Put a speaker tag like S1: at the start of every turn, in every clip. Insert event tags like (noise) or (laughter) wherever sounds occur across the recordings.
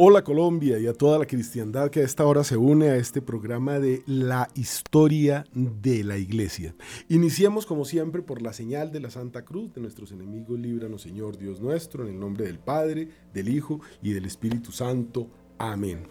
S1: Hola Colombia y a toda la cristiandad que a esta hora se une a este programa de la historia de la iglesia. Iniciemos como siempre por la señal de la Santa Cruz de nuestros enemigos, líbranos Señor Dios nuestro, en el nombre del Padre, del Hijo y del Espíritu Santo. Amén.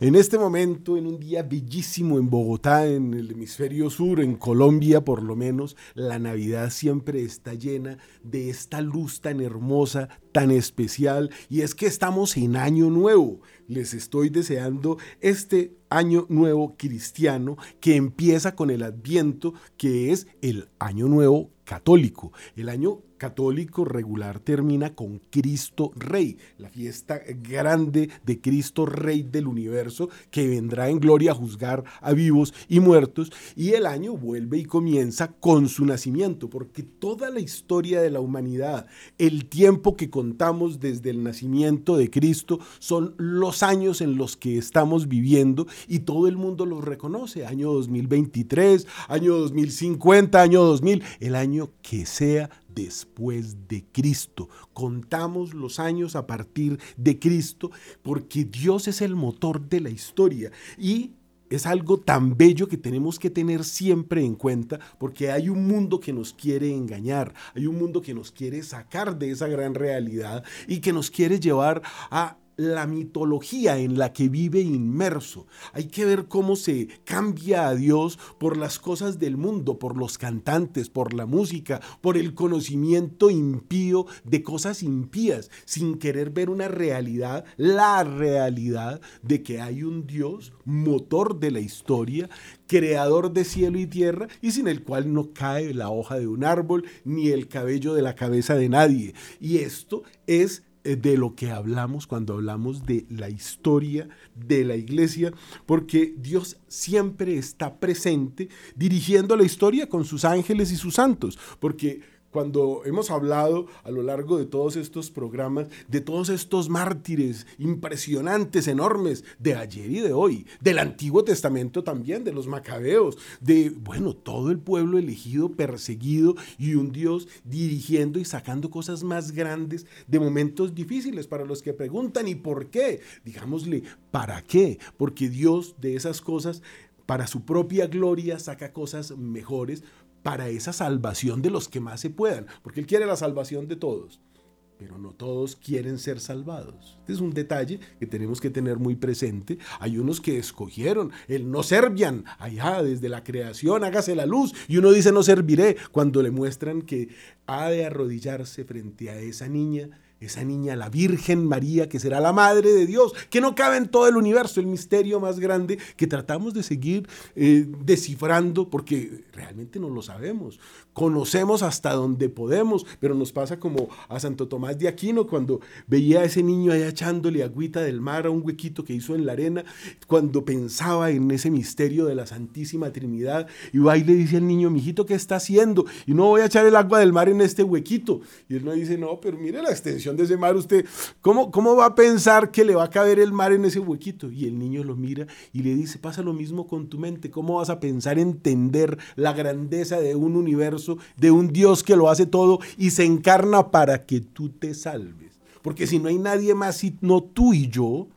S1: En este momento, en un día bellísimo en Bogotá, en el hemisferio sur, en Colombia por lo menos, la Navidad siempre está llena de esta luz tan hermosa, tan especial, y es que estamos en año nuevo. Les estoy deseando este año nuevo cristiano que empieza con el adviento, que es el año nuevo católico. El año católico regular termina con Cristo Rey, la fiesta grande de Cristo Rey del universo que vendrá en gloria a juzgar a vivos y muertos y el año vuelve y comienza con su nacimiento, porque toda la historia de la humanidad, el tiempo que contamos desde el nacimiento de Cristo son los años en los que estamos viviendo y todo el mundo los reconoce, año 2023, año 2050, año 2000, el año que sea después de Cristo. Contamos los años a partir de Cristo porque Dios es el motor de la historia y es algo tan bello que tenemos que tener siempre en cuenta porque hay un mundo que nos quiere engañar, hay un mundo que nos quiere sacar de esa gran realidad y que nos quiere llevar a la mitología en la que vive inmerso. Hay que ver cómo se cambia a Dios por las cosas del mundo, por los cantantes, por la música, por el conocimiento impío de cosas impías, sin querer ver una realidad, la realidad de que hay un Dios, motor de la historia, creador de cielo y tierra, y sin el cual no cae la hoja de un árbol ni el cabello de la cabeza de nadie. Y esto es de lo que hablamos cuando hablamos de la historia de la iglesia, porque Dios siempre está presente dirigiendo la historia con sus ángeles y sus santos, porque cuando hemos hablado a lo largo de todos estos programas, de todos estos mártires impresionantes, enormes, de ayer y de hoy, del Antiguo Testamento también, de los macabeos, de, bueno, todo el pueblo elegido, perseguido y un Dios dirigiendo y sacando cosas más grandes de momentos difíciles para los que preguntan, ¿y por qué? Digámosle, ¿para qué? Porque Dios de esas cosas para su propia gloria saca cosas mejores para esa salvación de los que más se puedan, porque Él quiere la salvación de todos, pero no todos quieren ser salvados. Este es un detalle que tenemos que tener muy presente. Hay unos que escogieron el no servían, allá desde la creación, hágase la luz, y uno dice no serviré, cuando le muestran que ha de arrodillarse frente a esa niña esa niña, la Virgen María, que será la Madre de Dios, que no cabe en todo el universo, el misterio más grande que tratamos de seguir eh, descifrando, porque realmente no lo sabemos. Conocemos hasta donde podemos, pero nos pasa como a Santo Tomás de Aquino, cuando veía a ese niño allá echándole agüita del mar a un huequito que hizo en la arena, cuando pensaba en ese misterio de la Santísima Trinidad, y va y le dice al niño, mijito, ¿qué está haciendo? Y no voy a echar el agua del mar en este huequito. Y él no dice, no, pero mire la extensión de ese mar, usted, ¿cómo, ¿cómo va a pensar que le va a caber el mar en ese huequito? Y el niño lo mira y le dice, pasa lo mismo con tu mente, ¿cómo vas a pensar entender la grandeza de un universo, de un Dios que lo hace todo y se encarna para que tú te salves? Porque si no hay nadie más sino tú y yo,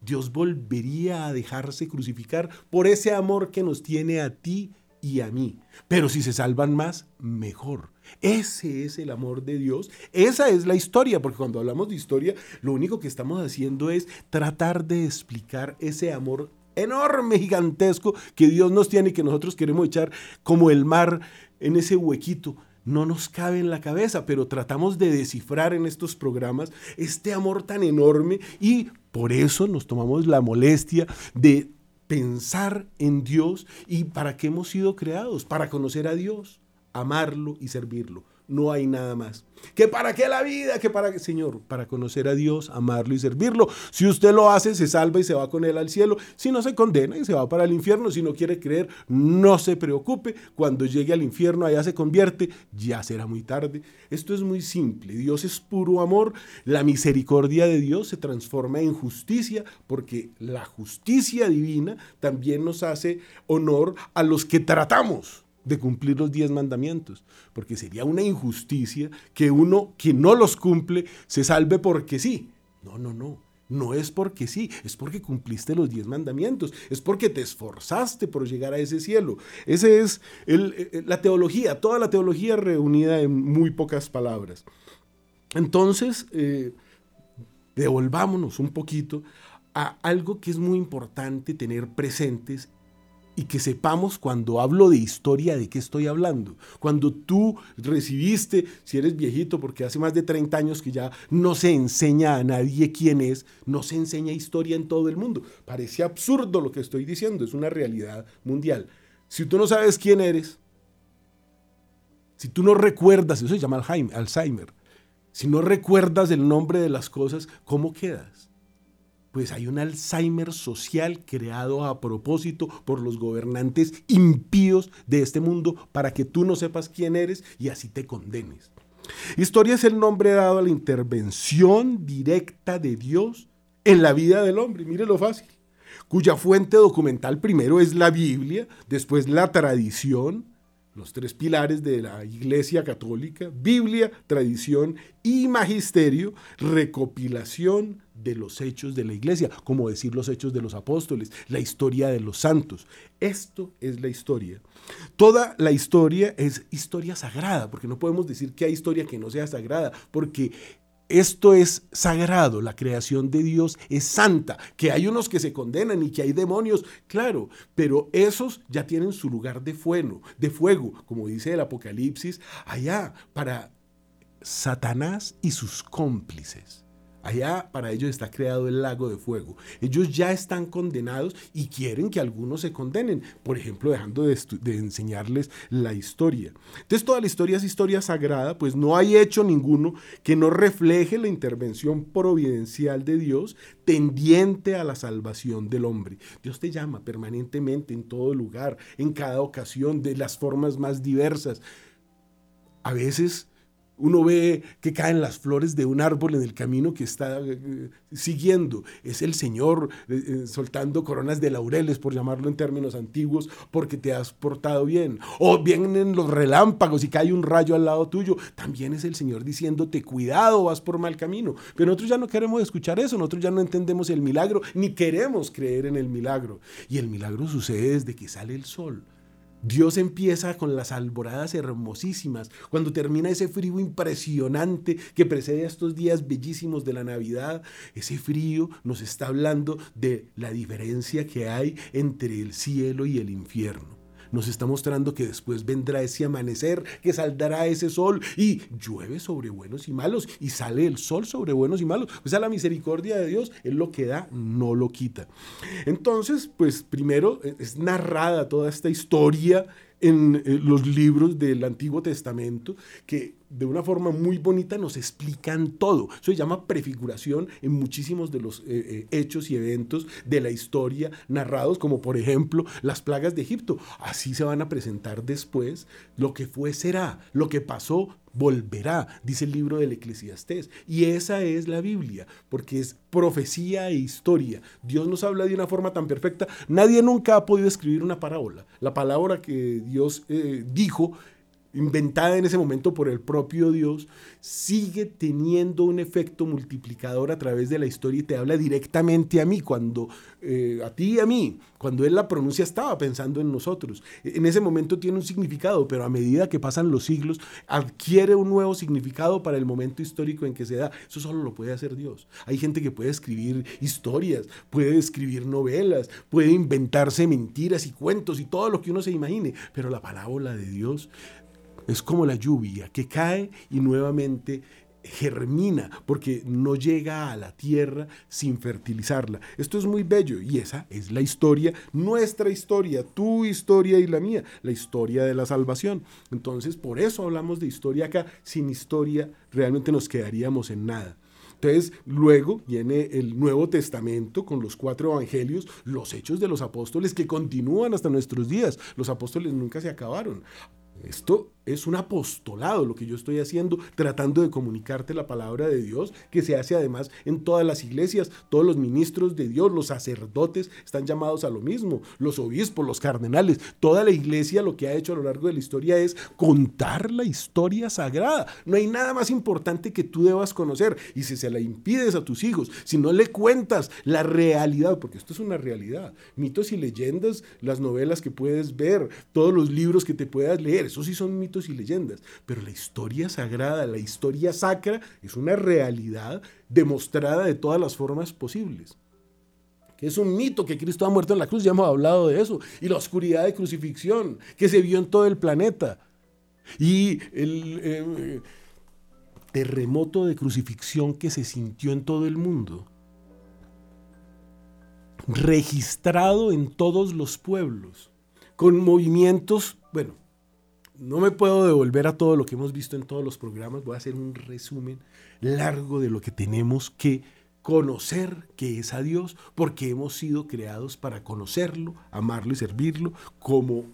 S1: Dios volvería a dejarse crucificar por ese amor que nos tiene a ti y a mí. Pero si se salvan más, mejor. Ese es el amor de Dios. Esa es la historia, porque cuando hablamos de historia, lo único que estamos haciendo es tratar de explicar ese amor enorme, gigantesco que Dios nos tiene y que nosotros queremos echar como el mar en ese huequito. No nos cabe en la cabeza, pero tratamos de descifrar en estos programas este amor tan enorme y por eso nos tomamos la molestia de pensar en Dios y para qué hemos sido creados, para conocer a Dios, amarlo y servirlo. No hay nada más. ¿Que para qué la vida? ¿Que para qué? Señor, para conocer a Dios, amarlo y servirlo. Si usted lo hace, se salva y se va con él al cielo. Si no, se condena y se va para el infierno. Si no quiere creer, no se preocupe. Cuando llegue al infierno, allá se convierte, ya será muy tarde. Esto es muy simple. Dios es puro amor. La misericordia de Dios se transforma en justicia porque la justicia divina también nos hace honor a los que tratamos de cumplir los diez mandamientos, porque sería una injusticia que uno que no los cumple se salve porque sí. No, no, no. No es porque sí, es porque cumpliste los diez mandamientos, es porque te esforzaste por llegar a ese cielo. Esa es eh, la teología, toda la teología reunida en muy pocas palabras. Entonces, eh, devolvámonos un poquito a algo que es muy importante tener presentes y que sepamos cuando hablo de historia de qué estoy hablando. Cuando tú recibiste, si eres viejito, porque hace más de 30 años que ya no se enseña a nadie quién es, no se enseña historia en todo el mundo. Parece absurdo lo que estoy diciendo, es una realidad mundial. Si tú no sabes quién eres, si tú no recuerdas, eso se llama Alzheimer, si no recuerdas el nombre de las cosas, ¿cómo quedas? Pues hay un Alzheimer social creado a propósito por los gobernantes impíos de este mundo para que tú no sepas quién eres y así te condenes. Historia es el nombre dado a la intervención directa de Dios en la vida del hombre, mire lo fácil, cuya fuente documental primero es la Biblia, después la tradición, los tres pilares de la Iglesia Católica, Biblia, tradición y magisterio, recopilación de los hechos de la Iglesia, como decir los hechos de los apóstoles, la historia de los santos. Esto es la historia. Toda la historia es historia sagrada, porque no podemos decir que hay historia que no sea sagrada, porque esto es sagrado, la creación de Dios es santa, que hay unos que se condenan y que hay demonios, claro, pero esos ya tienen su lugar de fuego, de fuego, como dice el Apocalipsis, allá para Satanás y sus cómplices. Allá para ellos está creado el lago de fuego. Ellos ya están condenados y quieren que algunos se condenen, por ejemplo, dejando de, enseñarles la historia. Entonces toda la historia es historia sagrada, pues no hay hecho ninguno que no refleje la intervención providencial de Dios tendiente a la salvación del hombre. Dios te llama permanentemente en todo lugar, en cada ocasión, de las formas más diversas. A veces uno ve que caen las flores de un árbol en el camino que está eh, siguiendo. Es el Señor eh, eh, soltando coronas de laureles, por llamarlo en términos antiguos, porque te has portado bien. O vienen los relámpagos y cae un rayo al lado tuyo. También es el Señor diciéndote, cuidado, vas por mal camino. Pero nosotros ya no queremos escuchar eso, nosotros ya no entendemos el milagro, ni queremos creer en el milagro. Y el milagro sucede desde que sale el sol. Dios empieza con las alboradas hermosísimas, cuando termina ese frío impresionante que precede a estos días bellísimos de la Navidad, ese frío nos está hablando de la diferencia que hay entre el cielo y el infierno nos está mostrando que después vendrá ese amanecer, que saldrá ese sol y llueve sobre buenos y malos y sale el sol sobre buenos y malos. O sea, la misericordia de Dios, Él lo que da, no lo quita. Entonces, pues primero eh, es narrada toda esta historia en eh, los libros del Antiguo Testamento que de una forma muy bonita nos explican todo. Eso se llama prefiguración en muchísimos de los eh, eh, hechos y eventos de la historia narrados, como por ejemplo las plagas de Egipto. Así se van a presentar después. Lo que fue será, lo que pasó volverá, dice el libro del Eclesiastés. Y esa es la Biblia, porque es profecía e historia. Dios nos habla de una forma tan perfecta. Nadie nunca ha podido escribir una parábola. La palabra que Dios eh, dijo inventada en ese momento por el propio Dios, sigue teniendo un efecto multiplicador a través de la historia y te habla directamente a mí, cuando eh, a ti y a mí, cuando él la pronuncia estaba pensando en nosotros. En ese momento tiene un significado, pero a medida que pasan los siglos, adquiere un nuevo significado para el momento histórico en que se da. Eso solo lo puede hacer Dios. Hay gente que puede escribir historias, puede escribir novelas, puede inventarse mentiras y cuentos y todo lo que uno se imagine, pero la palabra de Dios es como la lluvia que cae y nuevamente germina porque no llega a la tierra sin fertilizarla. Esto es muy bello y esa es la historia, nuestra historia, tu historia y la mía, la historia de la salvación. Entonces, por eso hablamos de historia acá. Sin historia realmente nos quedaríamos en nada. Entonces, luego viene el Nuevo Testamento con los cuatro evangelios, los hechos de los apóstoles que continúan hasta nuestros días. Los apóstoles nunca se acabaron. Esto es un apostolado lo que yo estoy haciendo, tratando de comunicarte la palabra de Dios, que se hace además en todas las iglesias, todos los ministros de Dios, los sacerdotes están llamados a lo mismo, los obispos, los cardenales, toda la iglesia lo que ha hecho a lo largo de la historia es contar la historia sagrada. No hay nada más importante que tú debas conocer. Y si se la impides a tus hijos, si no le cuentas la realidad, porque esto es una realidad, mitos y leyendas, las novelas que puedes ver, todos los libros que te puedas leer, eso sí son mitos y leyendas, pero la historia sagrada, la historia sacra, es una realidad demostrada de todas las formas posibles. Que es un mito que Cristo ha muerto en la cruz, ya hemos hablado de eso, y la oscuridad de crucifixión que se vio en todo el planeta, y el eh, terremoto de crucifixión que se sintió en todo el mundo registrado en todos los pueblos, con movimientos, bueno, no me puedo devolver a todo lo que hemos visto en todos los programas, voy a hacer un resumen largo de lo que tenemos que conocer que es a Dios, porque hemos sido creados para conocerlo, amarlo y servirlo como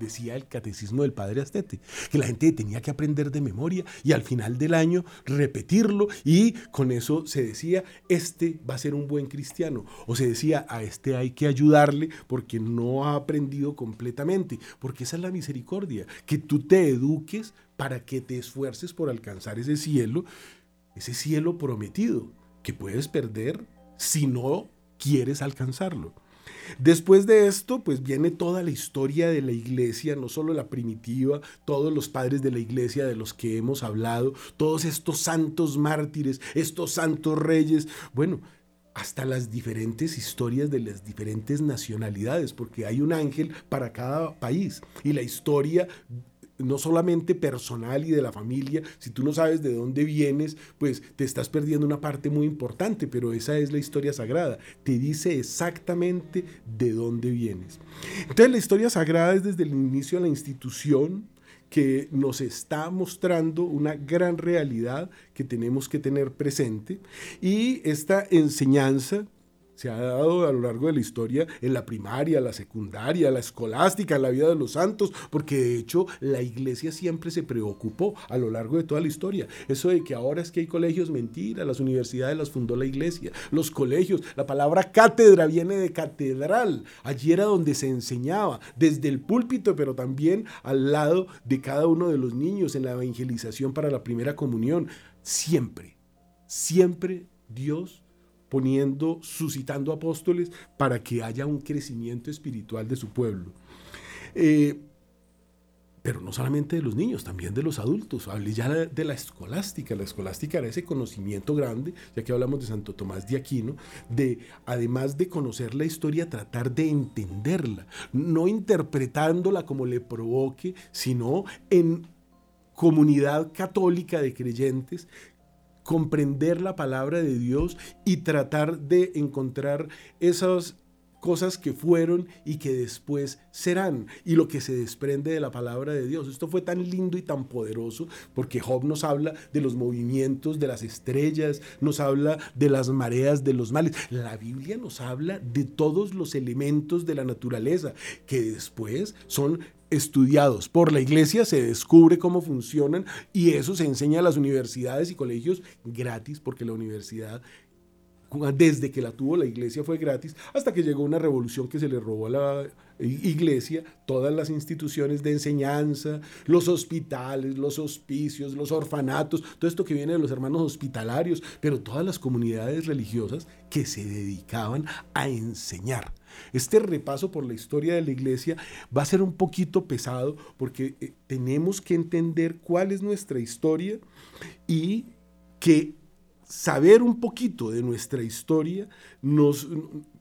S1: decía el catecismo del padre Astete, que la gente tenía que aprender de memoria y al final del año repetirlo y con eso se decía, este va a ser un buen cristiano o se decía, a este hay que ayudarle porque no ha aprendido completamente, porque esa es la misericordia, que tú te eduques para que te esfuerces por alcanzar ese cielo, ese cielo prometido, que puedes perder si no quieres alcanzarlo. Después de esto, pues viene toda la historia de la iglesia, no solo la primitiva, todos los padres de la iglesia de los que hemos hablado, todos estos santos mártires, estos santos reyes, bueno, hasta las diferentes historias de las diferentes nacionalidades, porque hay un ángel para cada país. Y la historia no solamente personal y de la familia, si tú no sabes de dónde vienes, pues te estás perdiendo una parte muy importante, pero esa es la historia sagrada, te dice exactamente de dónde vienes. Entonces la historia sagrada es desde el inicio de la institución que nos está mostrando una gran realidad que tenemos que tener presente y esta enseñanza se ha dado a lo largo de la historia en la primaria, la secundaria, la escolástica, en la vida de los santos, porque de hecho la iglesia siempre se preocupó a lo largo de toda la historia. Eso de que ahora es que hay colegios, mentira, las universidades las fundó la iglesia, los colegios, la palabra cátedra viene de catedral, allí era donde se enseñaba, desde el púlpito, pero también al lado de cada uno de los niños en la evangelización para la primera comunión. Siempre, siempre Dios poniendo, suscitando apóstoles para que haya un crecimiento espiritual de su pueblo. Eh, pero no solamente de los niños, también de los adultos. Hablé ya de la escolástica. La escolástica era ese conocimiento grande, ya que hablamos de Santo Tomás de Aquino, de además de conocer la historia, tratar de entenderla, no interpretándola como le provoque, sino en comunidad católica de creyentes comprender la palabra de Dios y tratar de encontrar esas cosas que fueron y que después serán, y lo que se desprende de la palabra de Dios. Esto fue tan lindo y tan poderoso porque Job nos habla de los movimientos de las estrellas, nos habla de las mareas de los males. La Biblia nos habla de todos los elementos de la naturaleza que después son estudiados por la iglesia, se descubre cómo funcionan y eso se enseña a las universidades y colegios gratis porque la universidad desde que la tuvo la iglesia fue gratis, hasta que llegó una revolución que se le robó a la iglesia todas las instituciones de enseñanza, los hospitales, los hospicios, los orfanatos, todo esto que viene de los hermanos hospitalarios, pero todas las comunidades religiosas que se dedicaban a enseñar. Este repaso por la historia de la iglesia va a ser un poquito pesado porque eh, tenemos que entender cuál es nuestra historia y que saber un poquito de nuestra historia nos,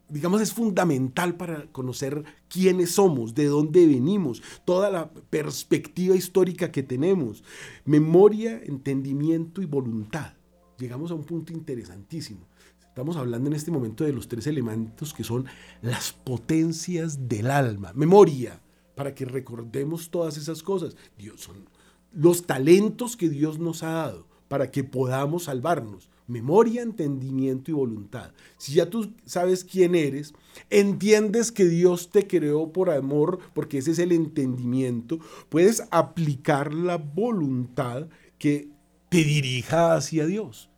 S1: digamos, es fundamental para conocer quiénes somos, de dónde venimos, toda la perspectiva histórica que tenemos, memoria, entendimiento y voluntad. Llegamos a un punto interesantísimo. Estamos hablando en este momento de los tres elementos que son las potencias del alma. Memoria, para que recordemos todas esas cosas. Dios son los talentos que Dios nos ha dado para que podamos salvarnos. Memoria, entendimiento y voluntad. Si ya tú sabes quién eres, entiendes que Dios te creó por amor, porque ese es el entendimiento, puedes aplicar la voluntad que te dirija hacia Dios.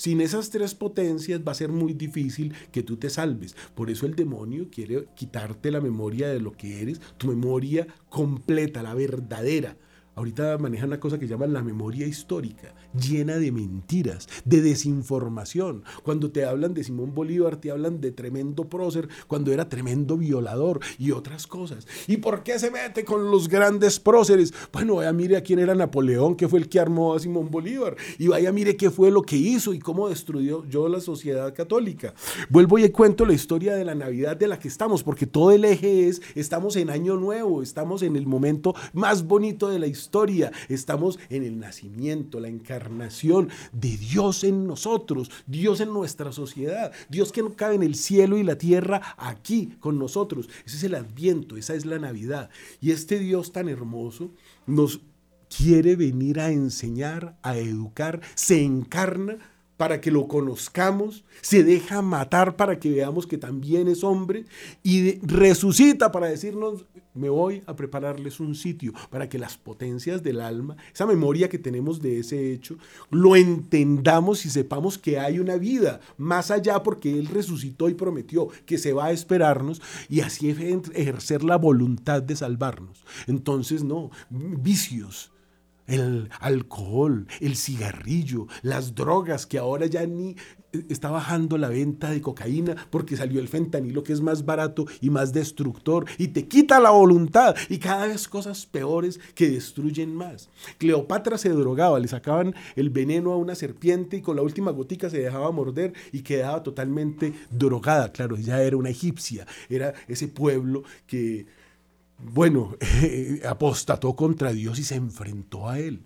S1: Sin esas tres potencias va a ser muy difícil que tú te salves. Por eso el demonio quiere quitarte la memoria de lo que eres, tu memoria completa, la verdadera. Ahorita maneja una cosa que llaman la memoria histórica, llena de mentiras, de desinformación. Cuando te hablan de Simón Bolívar, te hablan de tremendo prócer, cuando era tremendo violador y otras cosas. ¿Y por qué se mete con los grandes próceres? Bueno, vaya, mire a quién era Napoleón, que fue el que armó a Simón Bolívar. Y vaya, mire qué fue lo que hizo y cómo destruyó yo la sociedad católica. Vuelvo y cuento la historia de la Navidad de la que estamos, porque todo el eje es, estamos en Año Nuevo, estamos en el momento más bonito de la historia historia, estamos en el nacimiento, la encarnación de Dios en nosotros, Dios en nuestra sociedad, Dios que no cabe en el cielo y la tierra aquí con nosotros. Ese es el adviento, esa es la Navidad. Y este Dios tan hermoso nos quiere venir a enseñar, a educar, se encarna para que lo conozcamos, se deja matar para que veamos que también es hombre y resucita para decirnos, me voy a prepararles un sitio para que las potencias del alma, esa memoria que tenemos de ese hecho, lo entendamos y sepamos que hay una vida más allá porque Él resucitó y prometió que se va a esperarnos y así ejercer la voluntad de salvarnos. Entonces, no, vicios el alcohol, el cigarrillo, las drogas, que ahora ya ni eh, está bajando la venta de cocaína porque salió el fentanilo que es más barato y más destructor y te quita la voluntad y cada vez cosas peores que destruyen más. Cleopatra se drogaba, le sacaban el veneno a una serpiente y con la última gotica se dejaba morder y quedaba totalmente drogada. Claro, ella era una egipcia, era ese pueblo que bueno, (laughs) apostató contra Dios y se enfrentó a él.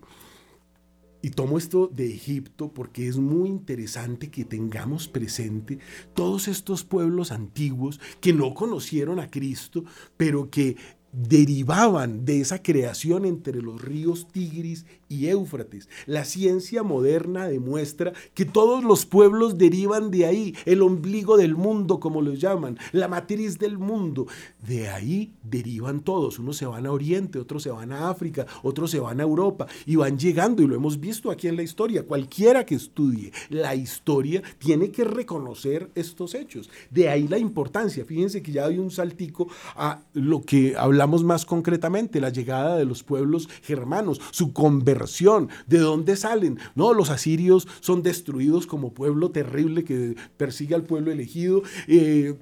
S1: Y tomo esto de Egipto porque es muy interesante que tengamos presente todos estos pueblos antiguos que no conocieron a Cristo, pero que derivaban de esa creación entre los ríos Tigris y Éufrates. La ciencia moderna demuestra que todos los pueblos derivan de ahí, el ombligo del mundo, como lo llaman, la matriz del mundo. De ahí derivan todos. Unos se van a Oriente, otros se van a África, otros se van a Europa y van llegando, y lo hemos visto aquí en la historia. Cualquiera que estudie la historia tiene que reconocer estos hechos. De ahí la importancia. Fíjense que ya hay un saltico a lo que hablamos más concretamente, la llegada de los pueblos germanos, su conversión ¿De dónde salen? No, los asirios son destruidos como pueblo terrible que persigue al pueblo elegido. Eh,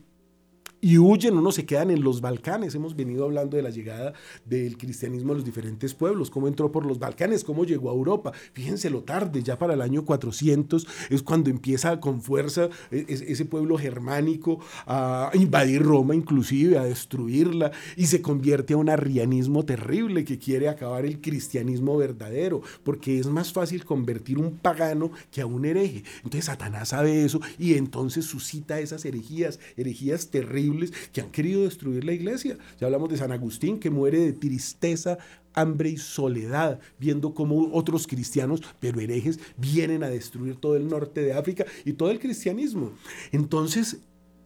S1: y huyen o no se quedan en los Balcanes. Hemos venido hablando de la llegada del cristianismo a los diferentes pueblos, cómo entró por los Balcanes, cómo llegó a Europa. Fíjense lo tarde, ya para el año 400 es cuando empieza con fuerza e, ese pueblo germánico a invadir Roma inclusive, a destruirla y se convierte a un arrianismo terrible que quiere acabar el cristianismo verdadero, porque es más fácil convertir un pagano que a un hereje. Entonces Satanás sabe eso y entonces suscita esas herejías, herejías terribles que han querido destruir la iglesia. Ya hablamos de San Agustín que muere de tristeza, hambre y soledad, viendo cómo otros cristianos, pero herejes, vienen a destruir todo el norte de África y todo el cristianismo. Entonces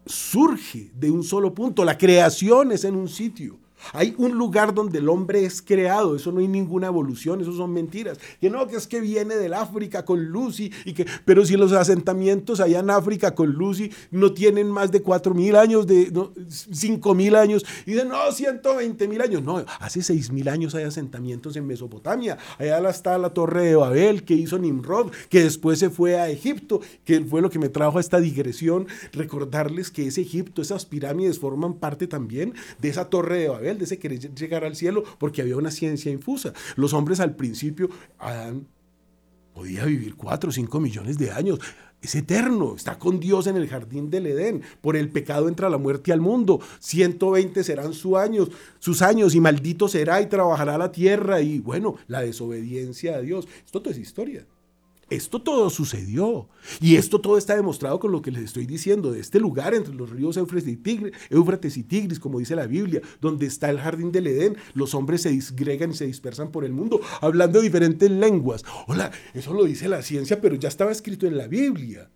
S1: surge de un solo punto, la creación es en un sitio. Hay un lugar donde el hombre es creado, eso no hay ninguna evolución, eso son mentiras. Que no, que es que viene del África con Lucy, y que, pero si los asentamientos allá en África con Lucy no tienen más de 4 mil años, de no, 5 mil años, y de no, 120 mil años. No, hace 6 mil años hay asentamientos en Mesopotamia. Allá está la torre de Babel que hizo Nimrod, que después se fue a Egipto, que fue lo que me trajo a esta digresión. Recordarles que ese Egipto, esas pirámides forman parte también de esa torre de Babel de ese querer llegar al cielo, porque había una ciencia infusa. Los hombres al principio, Adán podía vivir cuatro o cinco millones de años. Es eterno, está con Dios en el jardín del Edén. Por el pecado entra la muerte al mundo. 120 serán sus años, sus años y maldito será y trabajará la tierra y bueno, la desobediencia a Dios. Esto todo es historia. Esto todo sucedió. Y esto todo está demostrado con lo que les estoy diciendo, de este lugar entre los ríos Éufrates y, Tigris, Éufrates y Tigris, como dice la Biblia, donde está el jardín del Edén, los hombres se disgregan y se dispersan por el mundo, hablando diferentes lenguas. Hola, eso lo dice la ciencia, pero ya estaba escrito en la Biblia.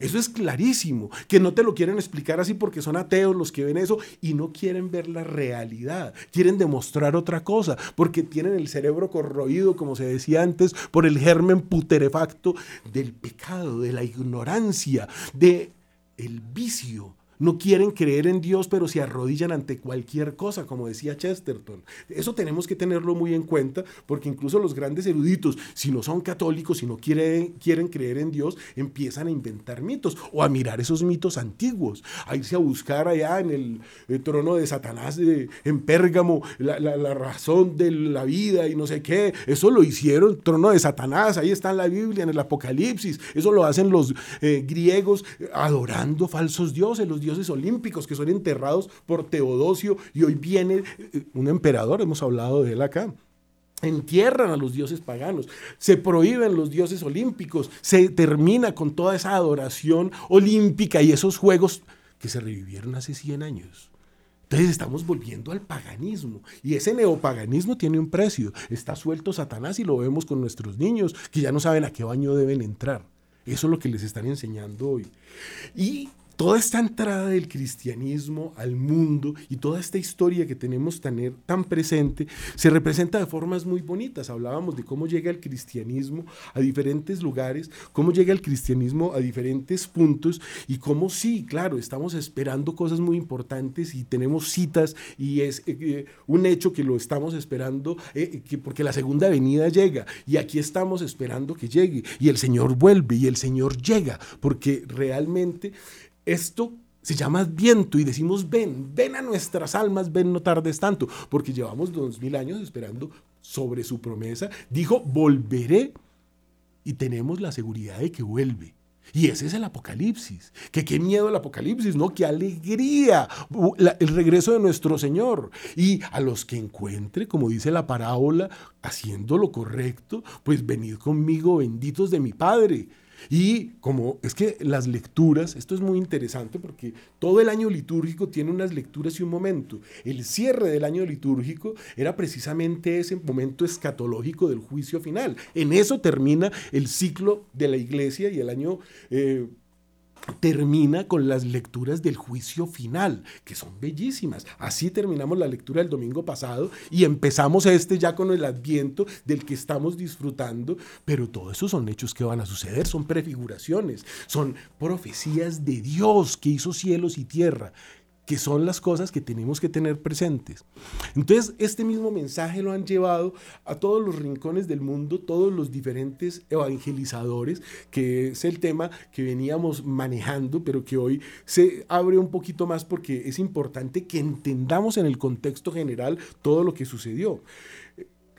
S1: Eso es clarísimo, que no te lo quieren explicar así porque son ateos los que ven eso y no quieren ver la realidad, quieren demostrar otra cosa, porque tienen el cerebro corroído, como se decía antes, por el germen puterefacto del pecado, de la ignorancia, de el vicio no quieren creer en Dios, pero se arrodillan ante cualquier cosa, como decía Chesterton. Eso tenemos que tenerlo muy en cuenta, porque incluso los grandes eruditos, si no son católicos, si no quieren, quieren creer en Dios, empiezan a inventar mitos o a mirar esos mitos antiguos, a irse a buscar allá en el, trono de Satanás en Pérgamo la, razón de la vida y no sé qué. Eso lo hicieron, trono de Satanás, ahí está en la Biblia, en el Apocalipsis. Eso lo hacen los eh, griegos adorando falsos dioses, los dioses olímpicos que son enterrados por Teodosio y hoy viene eh, un emperador, hemos hablado de él acá. Entierran a los dioses paganos, se prohíben los dioses olímpicos, se termina con toda esa adoración olímpica y esos juegos que se revivieron hace 100 años. Entonces estamos volviendo al paganismo y ese neopaganismo tiene un precio. Está suelto Satanás y lo vemos con nuestros niños que ya no saben a qué baño deben entrar. Eso es lo que les están enseñando hoy. Y toda esta entrada del cristianismo al mundo y toda esta historia que tenemos tan, tan, presente se representa de formas muy bonitas. Hablábamos de cómo llega el cristianismo a diferentes lugares, cómo llega el cristianismo a diferentes puntos y cómo sí, claro, estamos esperando cosas muy importantes y tenemos citas y es eh, eh, un hecho que lo estamos esperando eh, que porque la segunda venida llega y aquí estamos esperando que llegue y el Señor vuelve y el Señor llega porque realmente esto se llama viento y decimos ven, ven a nuestras almas, ven no tardes tanto, porque llevamos dos mil años esperando sobre su promesa. Dijo, volveré y tenemos la seguridad de que vuelve. Y ese es el Apocalipsis. Que qué miedo el Apocalipsis, ¿no? Qué alegría el regreso de nuestro Señor. Y a los que encuentre, como dice la parábola, haciendo lo correcto, pues venid conmigo, benditos de mi Padre y como es que las lecturas, esto es muy interesante porque todo el año litúrgico tiene unas lecturas y un momento. El cierre del año litúrgico era precisamente ese momento escatológico del juicio final. En eso termina el ciclo de la iglesia y el año... Eh, termina con las lecturas del juicio final, que son bellísimas. Así terminamos la lectura del domingo pasado y empezamos este ya con el adviento del que estamos disfrutando, pero todo eso son hechos que van a suceder, son prefiguraciones, son profecías de Dios que hizo cielos y tierra que son las cosas que tenemos que tener presentes. Entonces, este mismo mensaje lo han llevado a todos los rincones del mundo, todos los diferentes evangelizadores, que es el tema que veníamos manejando, pero que hoy se abre un poquito más porque es importante que entendamos en el contexto general todo lo que sucedió.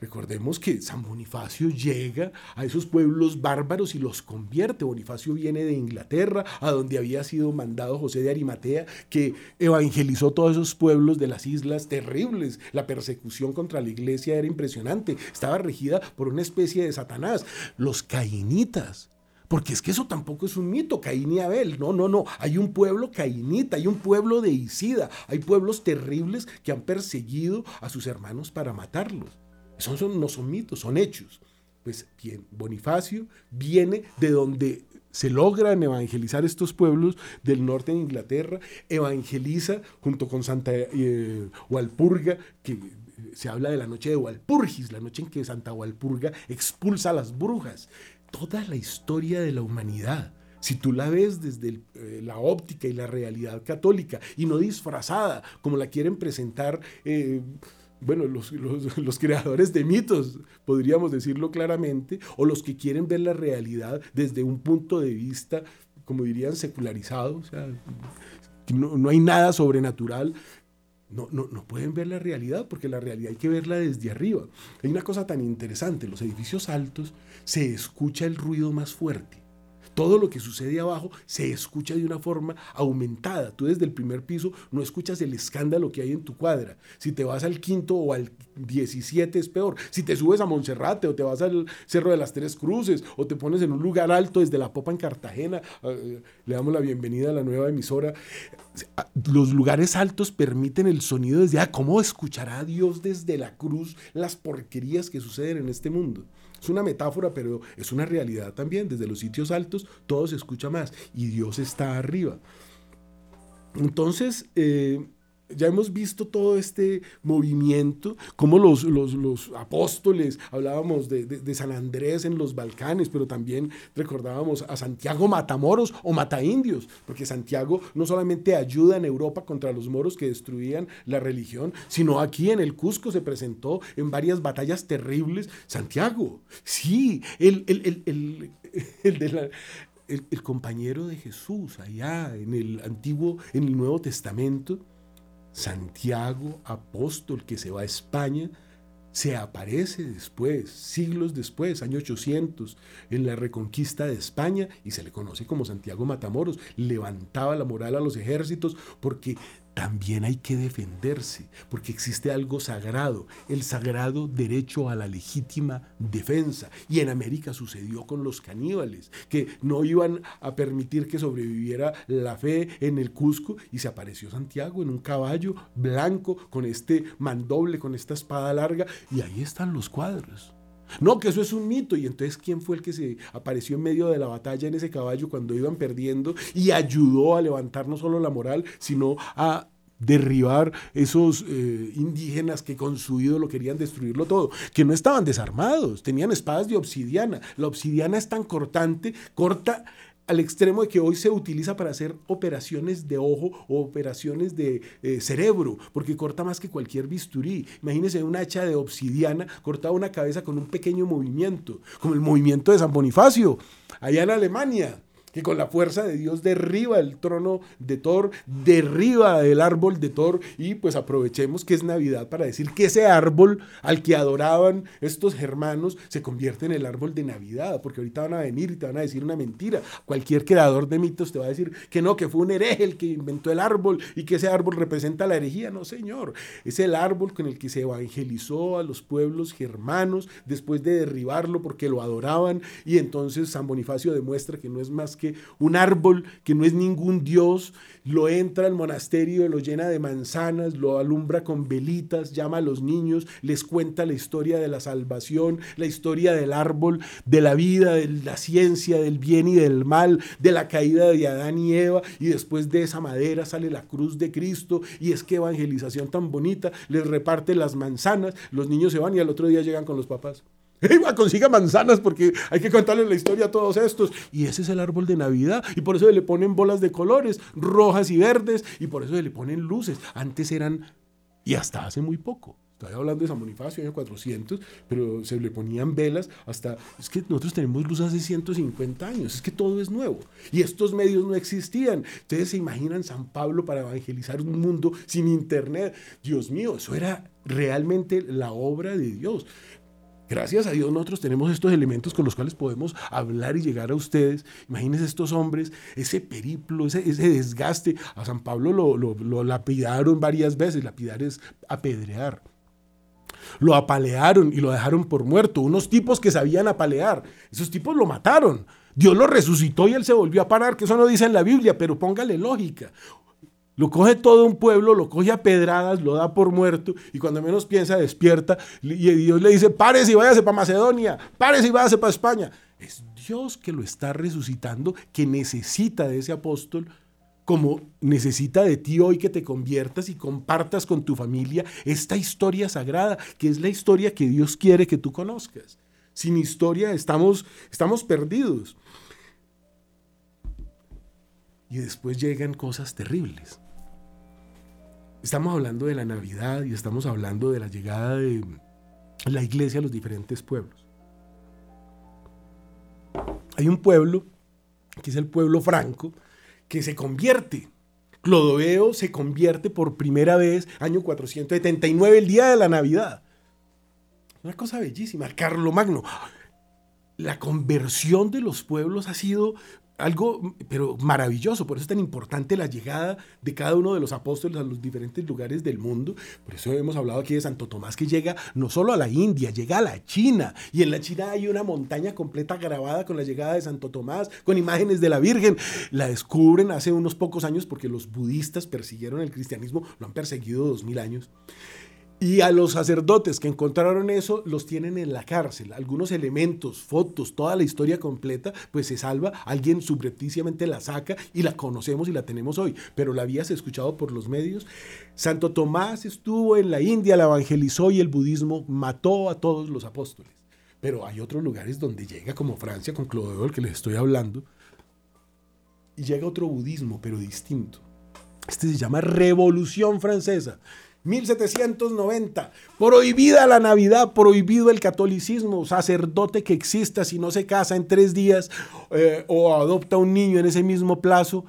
S1: Recordemos que San Bonifacio llega a esos pueblos bárbaros y los convierte. Bonifacio viene de Inglaterra, a donde había sido mandado José de Arimatea, que evangelizó todos esos pueblos de las islas terribles. La persecución contra la iglesia era impresionante. Estaba regida por una especie de Satanás. Los cainitas. Porque es que eso tampoco es un mito, Caín y Abel. No, no, no. Hay un pueblo cainita, hay un pueblo de Isida, hay pueblos terribles que han perseguido a sus hermanos para matarlos. Son, no son mitos, son hechos. Pues Bonifacio viene de donde se logran evangelizar estos pueblos del norte de Inglaterra, evangeliza junto con Santa eh, Walpurga, que se habla de la noche de Walpurgis, la noche en que Santa Walpurga expulsa a las brujas. Toda la historia de la humanidad, si tú la ves desde eh, la óptica y la realidad católica y no disfrazada como la quieren presentar. Eh, bueno, los, (laughs) los, creadores de mitos, podríamos decirlo claramente, o los que quieren ver la realidad desde un punto de vista, como dirían, secularizado, o sea, no, no hay nada sobrenatural, no, no, no, pueden ver la realidad porque la realidad hay que verla desde arriba. Hay una cosa tan interesante, los edificios altos se escucha el ruido más fuerte. Todo lo que sucede abajo se escucha de una forma aumentada. Tú desde el primer piso no escuchas el escándalo que hay en tu cuadra. Si te vas al quinto o al 17 es peor. Si te subes a Monserrate o te vas al Cerro de las Tres Cruces o te pones en un lugar alto desde la Popa en Cartagena, eh, le damos la bienvenida a la nueva emisora. Los lugares altos permiten el sonido desde, ah, ¿cómo escuchará Dios desde la cruz las porquerías que suceden en este mundo? Es una metáfora, pero es una realidad también. Desde los sitios altos todo se escucha más y Dios está arriba. Entonces, eh, ya hemos visto todo este movimiento, como los, los, apóstoles, hablábamos de, San Andrés en los Balcanes, pero también recordábamos a Santiago Matamoros o Mataindios, porque Santiago no solamente ayuda en Europa contra los moros que destruían la religión, sino aquí en el Cusco se presentó en varias batallas terribles. Santiago, sí, el, el, el (laughs) compañero de Jesús allá en el antiguo, en el Nuevo Testamento Santiago, apóstol que se va a España, se aparece después, siglos después, año 800, en la reconquista de España y se le conoce como Santiago Matamoros. Levantaba la moral a los ejércitos porque también hay que defenderse, porque existe algo sagrado, el sagrado derecho a la legítima defensa. Y en América sucedió con los caníbales, que no iban a permitir que sobreviviera la fe en el Cusco, y se apareció Santiago en un caballo blanco, con este mandoble, con esta espada larga, y ahí están los cuadros. No, que eso es un mito. Y entonces, ¿quién fue el que se apareció en medio de la batalla en ese caballo cuando iban perdiendo y ayudó a levantar no solo la moral, sino a derribar esos eh, indígenas que con su ídolo querían destruirlo todo, que no estaban desarmados, tenían espadas de obsidiana. La obsidiana es tan cortante, corta al extremo de que hoy se utiliza para hacer operaciones de ojo o operaciones de eh, cerebro, porque corta más que cualquier bisturí. Imagínense un hacha de obsidiana cortaba una cabeza con un pequeño movimiento, como el movimiento de San Bonifacio, allá en Alemania que con la fuerza de Dios derriba el trono de Thor, derriba el árbol de Thor y pues aprovechemos que es Navidad para decir que ese árbol al que adoraban estos hermanos se convierte en el árbol de Navidad, porque ahorita van a venir y te van a decir una mentira. Cualquier creador de mitos te va a decir que no, que fue un hereje el que inventó el árbol y que ese árbol representa la herejía. No, señor, es el árbol con el que se evangelizó a los pueblos germanos después de derribarlo porque lo adoraban y entonces San Bonifacio demuestra que no es más que un árbol que no es ningún dios, lo entra al monasterio, lo llena de manzanas, lo alumbra con velitas, llama a los niños, les cuenta la historia de la salvación, la historia del árbol, de la vida, de la ciencia, del bien y del mal, de la caída de Adán y Eva, y después de esa madera sale la cruz de Cristo, y es que evangelización tan bonita, les reparte las manzanas, los niños se van y al otro día llegan con los papás. Consiga manzanas porque hay que contarle la historia a todos estos. Y ese es el árbol de Navidad. Y por eso le ponen bolas de colores, rojas y verdes, y por eso le ponen luces. Antes eran, y hasta hace muy poco. Estoy hablando de San Bonifacio, año 400, pero se le ponían velas hasta... Es que nosotros tenemos luz hace 150 años, es que todo es nuevo. Y estos medios no existían. Ustedes se imaginan San Pablo para evangelizar un mundo sin internet. Dios mío, eso era realmente la obra de Dios. Gracias a Dios nosotros tenemos estos elementos con los cuales podemos hablar y llegar a ustedes. Imagínense estos hombres, ese periplo, ese, desgaste. A San Pablo lo, lo, lapidaron varias veces. Lapidar es apedrear. Lo apalearon y lo dejaron por muerto. Unos tipos que sabían apalear. Esos tipos lo mataron. Dios lo resucitó y él se volvió a parar, que eso no dice en la Biblia, pero póngale lógica. Lo coge todo un pueblo, lo coge a pedradas, lo da por muerto y cuando menos piensa despierta y Dios le dice, párese y váyase para Macedonia, párese y váyase para España. Es Dios que lo está resucitando, que necesita de ese apóstol como necesita de ti hoy que te conviertas y compartas con tu familia esta historia sagrada, que es la historia que Dios quiere que tú conozcas. Sin historia estamos, estamos perdidos. Y después llegan cosas terribles. Estamos hablando de la Navidad y estamos hablando de la llegada de la iglesia a los diferentes pueblos. Hay un pueblo, que es el pueblo franco, que se convierte. Clodoveo se convierte por primera vez, año 479, el día de la Navidad. Una cosa bellísima, Carlo Magno. La conversión de los pueblos ha sido algo, pero maravilloso. Por eso es tan importante la llegada de cada uno de los apóstoles a los diferentes lugares del mundo. Por eso hemos hablado aquí de Santo Tomás que llega no solo a la India, llega a la China. Y en la China hay una montaña completa grabada con la llegada de Santo Tomás, con imágenes de la Virgen. La descubren hace unos pocos años porque los budistas persiguieron el cristianismo, lo han perseguido dos mil años. Y a los sacerdotes que encontraron eso los tienen en la cárcel. Algunos elementos, fotos, toda la historia completa, pues se salva. Alguien subrepticiamente la saca y la conocemos y la tenemos hoy. Pero la habías escuchado por los medios. Santo Tomás estuvo en la India, la evangelizó y el budismo mató a todos los apóstoles. Pero hay otros lugares donde llega, como Francia, con Clodoel, que les estoy hablando, y llega otro budismo, pero distinto. Este se llama Revolución Francesa. 1790. Prohibida la Navidad, prohibido el catolicismo. Sacerdote que exista si no se casa en tres días eh, o adopta un niño en ese mismo plazo,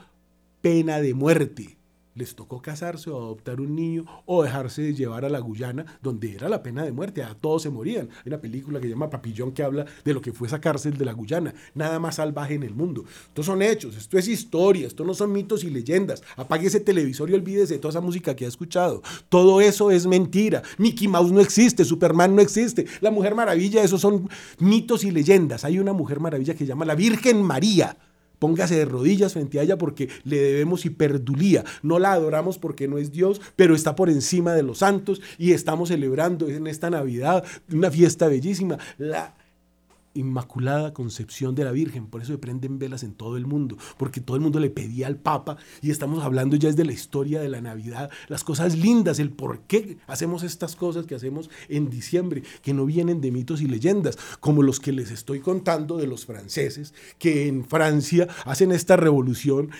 S1: pena de muerte les tocó casarse o adoptar un niño o dejarse de llevar a la Guyana, donde era la pena de muerte, a todos se morían. Hay una película que se llama Papillón que habla de lo que fue esa cárcel de la Guyana, nada más salvaje en el mundo. Estos son hechos, esto es historia, esto no son mitos y leyendas. Apague ese televisor y olvídese de toda esa música que ha escuchado. Todo eso es mentira. Mickey Mouse no existe, Superman no existe, la Mujer Maravilla, esos son mitos y leyendas. Hay una Mujer Maravilla que se llama la Virgen María Póngase de rodillas frente a ella porque le debemos hiperdulía. No la adoramos porque no es Dios, pero está por encima de los santos y estamos celebrando en esta Navidad una fiesta bellísima. La Inmaculada Concepción de la Virgen. Por eso se prenden velas en todo el mundo, porque todo el mundo le pedía al Papa y estamos hablando ya es de la historia de la Navidad, las cosas lindas, el por qué hacemos estas cosas que hacemos en diciembre, que no vienen de mitos y leyendas, como los que les estoy contando de los franceses, que en Francia hacen esta revolución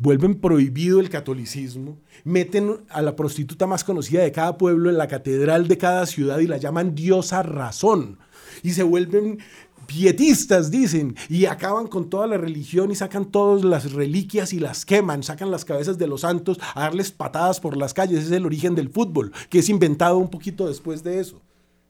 S1: vuelven prohibido el catolicismo, meten a la prostituta más conocida de cada pueblo en la catedral de cada ciudad y la llaman diosa razón y se vuelven pietistas, dicen, y acaban con toda la religión y sacan todas las reliquias y las queman, sacan las cabezas de los santos a darles patadas por las calles. es el origen del fútbol, que es inventado un poquito después de eso.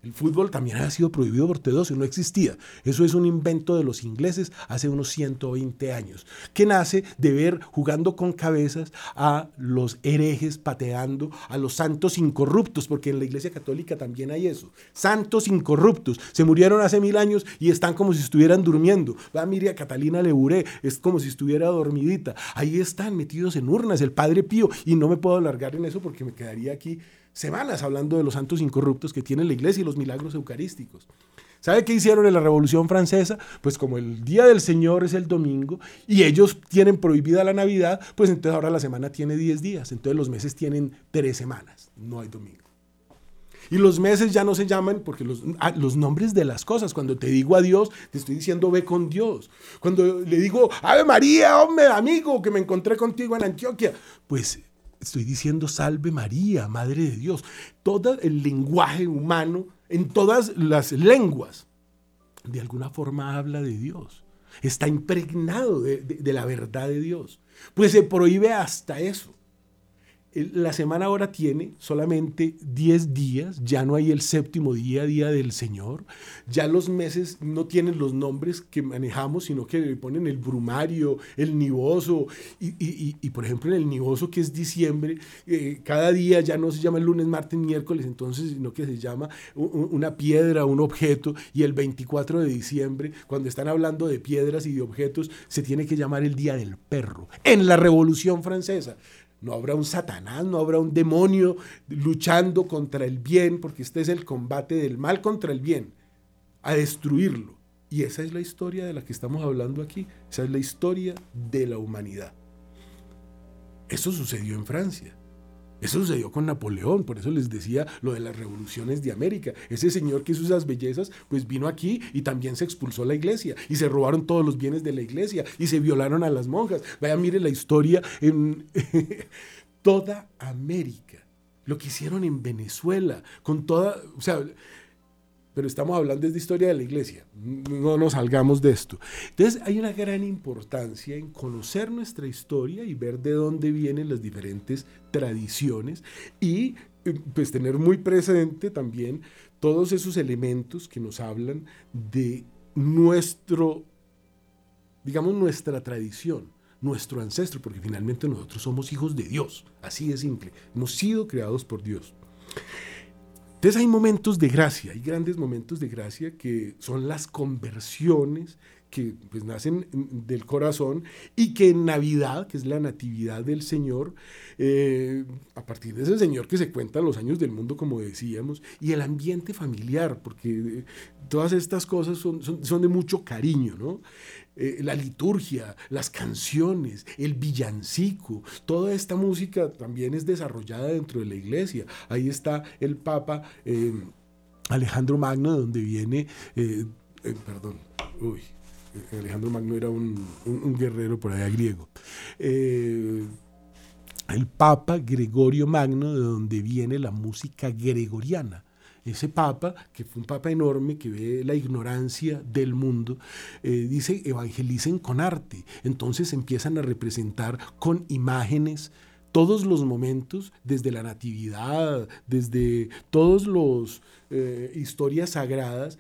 S1: El fútbol también ha sido prohibido por Teodosio, no existía. Eso es un invento de los ingleses hace unos 120 años, que nace de ver jugando con cabezas a los herejes pateando, a los santos incorruptos, porque en la iglesia católica también hay eso. Santos incorruptos, se murieron hace mil años y están como si estuvieran durmiendo. Va, mire Catalina Leburé, es como si estuviera dormidita. Ahí están metidos en urnas, el Padre Pío, y no me puedo alargar en eso porque me quedaría aquí semanas hablando de los santos incorruptos que tiene la iglesia y los milagros eucarísticos. ¿Sabe qué hicieron en la Revolución Francesa? Pues como el Día del Señor es el domingo y ellos tienen prohibida la Navidad, pues entonces ahora la semana tiene 10 días, entonces los meses tienen 3 semanas, no hay domingo. Y los meses ya no se llaman porque los, ah, los, nombres de las cosas, cuando te digo adiós, te estoy diciendo ve con Dios. Cuando le digo, Ave María, hombre, amigo, que me encontré contigo en Antioquia, pues estoy diciendo salve María, Madre de Dios. Todo el lenguaje humano, en todas las lenguas, de alguna forma habla de Dios. Está impregnado de, de la verdad de Dios. Pues se prohíbe hasta eso la semana ahora tiene solamente 10 días, ya no hay el séptimo día, día del Señor, ya los meses no tienen los nombres que manejamos, sino que le ponen el brumario, el nivoso, y, por ejemplo en el nivoso que es diciembre, eh, cada día ya no se llama el lunes, martes, miércoles, entonces, sino que se llama una piedra, un objeto, y el 24 de diciembre, cuando están hablando de piedras y de objetos, se tiene que llamar el Día del Perro, en la Revolución Francesa. No habrá un Satanás, no habrá un demonio luchando contra el bien, porque este es el combate del mal contra el bien, a destruirlo. Y esa es la historia de la que estamos hablando aquí, esa es la historia de la humanidad. Eso sucedió en Francia. Eso sucedió con Napoleón, por eso les decía lo de las revoluciones de América. Ese señor que hizo esas bellezas, pues vino aquí y también se expulsó la iglesia y se robaron todos los bienes de la iglesia y se violaron a las monjas. Vaya, mire la historia en (laughs) toda América. Lo que hicieron en Venezuela, con toda, o sea, pero estamos hablando de historia de la iglesia, no nos salgamos de esto. Entonces hay una gran importancia en conocer nuestra historia y ver de dónde vienen las diferentes tradiciones y eh, pues tener muy presente también todos esos elementos que nos hablan de nuestro digamos, nuestra tradición, nuestro ancestro, porque finalmente nosotros somos hijos de Dios, así de simple, hemos sido creados por Dios. Entonces hay momentos de gracia, hay grandes momentos de gracia que son las conversiones que pues, nacen del corazón y que en Navidad, que es la natividad del Señor, eh, a partir de ese Señor que se cuentan los años del mundo, como decíamos, y el ambiente familiar, porque todas estas cosas son, son, de mucho cariño, ¿no? Eh, la liturgia, las canciones, el villancico, toda esta música también es desarrollada dentro de la iglesia. Ahí está el Papa Alejandro Magno, de donde viene, perdón, uy, Alejandro Magno era un, guerrero por allá griego. Eh, el Papa Gregorio Magno, de donde viene la música gregoriana. Ese Papa, que fue un Papa enorme, que ve la ignorancia del mundo, eh, dice, evangelicen con arte. Entonces empiezan a representar con imágenes todos los momentos, desde la natividad, desde todas las eh, historias sagradas,